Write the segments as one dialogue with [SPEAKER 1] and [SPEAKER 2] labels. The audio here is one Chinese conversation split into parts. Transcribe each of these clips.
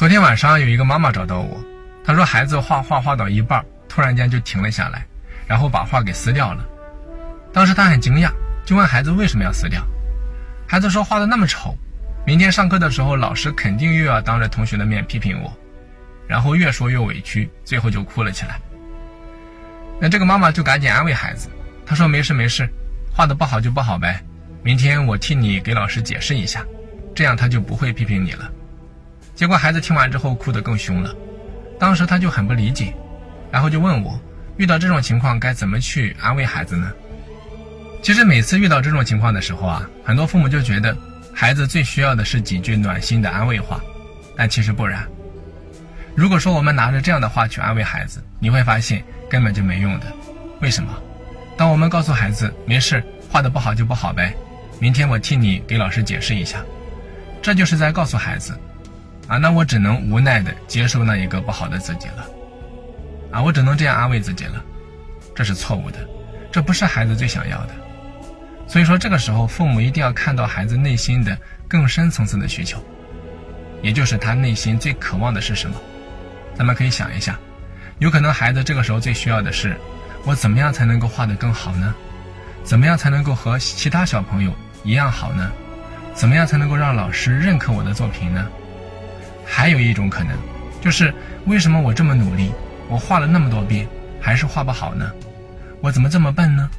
[SPEAKER 1] 昨天晚上有一个妈妈找到我，她说孩子画画画到一半，突然间就停了下来，然后把画给撕掉了。当时她很惊讶，就问孩子为什么要撕掉。孩子说画的那么丑，明天上课的时候老师肯定又要当着同学的面批评我。然后越说越委屈，最后就哭了起来。那这个妈妈就赶紧安慰孩子，她说没事没事，画的不好就不好呗，明天我替你给老师解释一下，这样他就不会批评你了。结果孩子听完之后哭得更凶了，当时他就很不理解，然后就问我，遇到这种情况该怎么去安慰孩子呢？其实每次遇到这种情况的时候啊，很多父母就觉得孩子最需要的是几句暖心的安慰话，但其实不然。如果说我们拿着这样的话去安慰孩子，你会发现根本就没用的。为什么？当我们告诉孩子没事，画的不好就不好呗，明天我替你给老师解释一下，这就是在告诉孩子。啊，那我只能无奈的接受那一个不好的自己了，啊，我只能这样安慰自己了，这是错误的，这不是孩子最想要的。所以说，这个时候父母一定要看到孩子内心的更深层次的需求，也就是他内心最渴望的是什么。咱们可以想一下，有可能孩子这个时候最需要的是，我怎么样才能够画得更好呢？怎么样才能够和其他小朋友一样好呢？怎么样才能够让老师认可我的作品呢？还有一种可能，就是为什么我这么努力，我画了那么多遍，还是画不好呢？我怎么这么笨呢？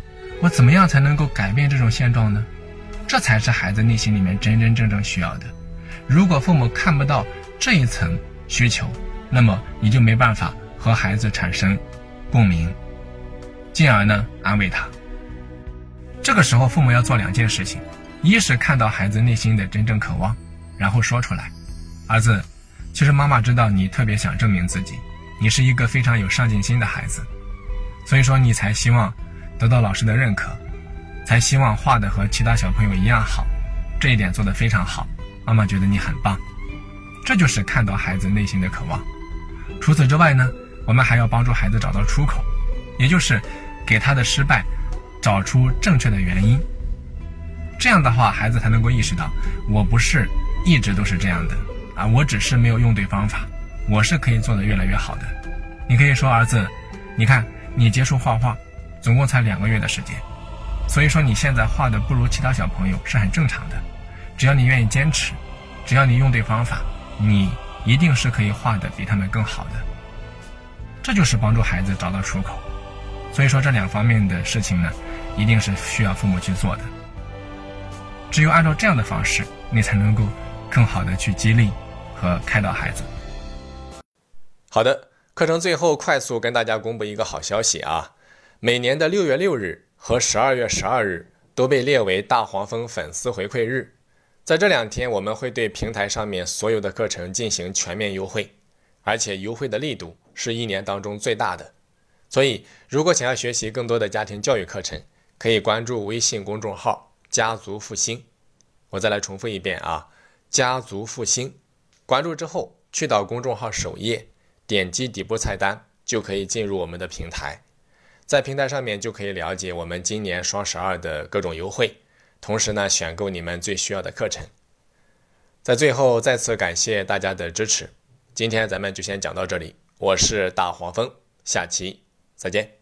[SPEAKER 1] 我怎么样才能够改变这种现状呢？这才是孩子内心里面真真正正需要的。如果父母看不到这一层需求，那么你就没办法和孩子产生共鸣，进而呢安慰他。这个时候，父母要做两件事情：一是看到孩子内心的真正渴望，然后说出来，儿子。其实妈妈知道你特别想证明自己，你是一个非常有上进心的孩子，所以说你才希望得到老师的认可，才希望画的和其他小朋友一样好，这一点做得非常好，妈妈觉得你很棒，这就是看到孩子内心的渴望。除此之外呢，我们还要帮助孩子找到出口，也就是给他的失败找出正确的原因，这样的话孩子才能够意识到我不是一直都是这样的。啊，我只是没有用对方法，我是可以做得越来越好的。你可以说儿子，你看你接触画画，总共才两个月的时间，所以说你现在画的不如其他小朋友是很正常的。只要你愿意坚持，只要你用对方法，你一定是可以画的比他们更好的。这就是帮助孩子找到出口。所以说这两方面的事情呢，一定是需要父母去做的。只有按照这样的方式，你才能够。更好的去激励和开导孩子。
[SPEAKER 2] 好的，课程最后快速跟大家公布一个好消息啊！每年的六月六日和十二月十二日都被列为大黄蜂粉丝回馈日，在这两天我们会对平台上面所有的课程进行全面优惠，而且优惠的力度是一年当中最大的。所以，如果想要学习更多的家庭教育课程，可以关注微信公众号“家族复兴”。我再来重复一遍啊！家族复兴，关注之后去到公众号首页，点击底部菜单就可以进入我们的平台，在平台上面就可以了解我们今年双十二的各种优惠，同时呢选购你们最需要的课程。在最后再次感谢大家的支持，今天咱们就先讲到这里，我是大黄蜂，下期再见。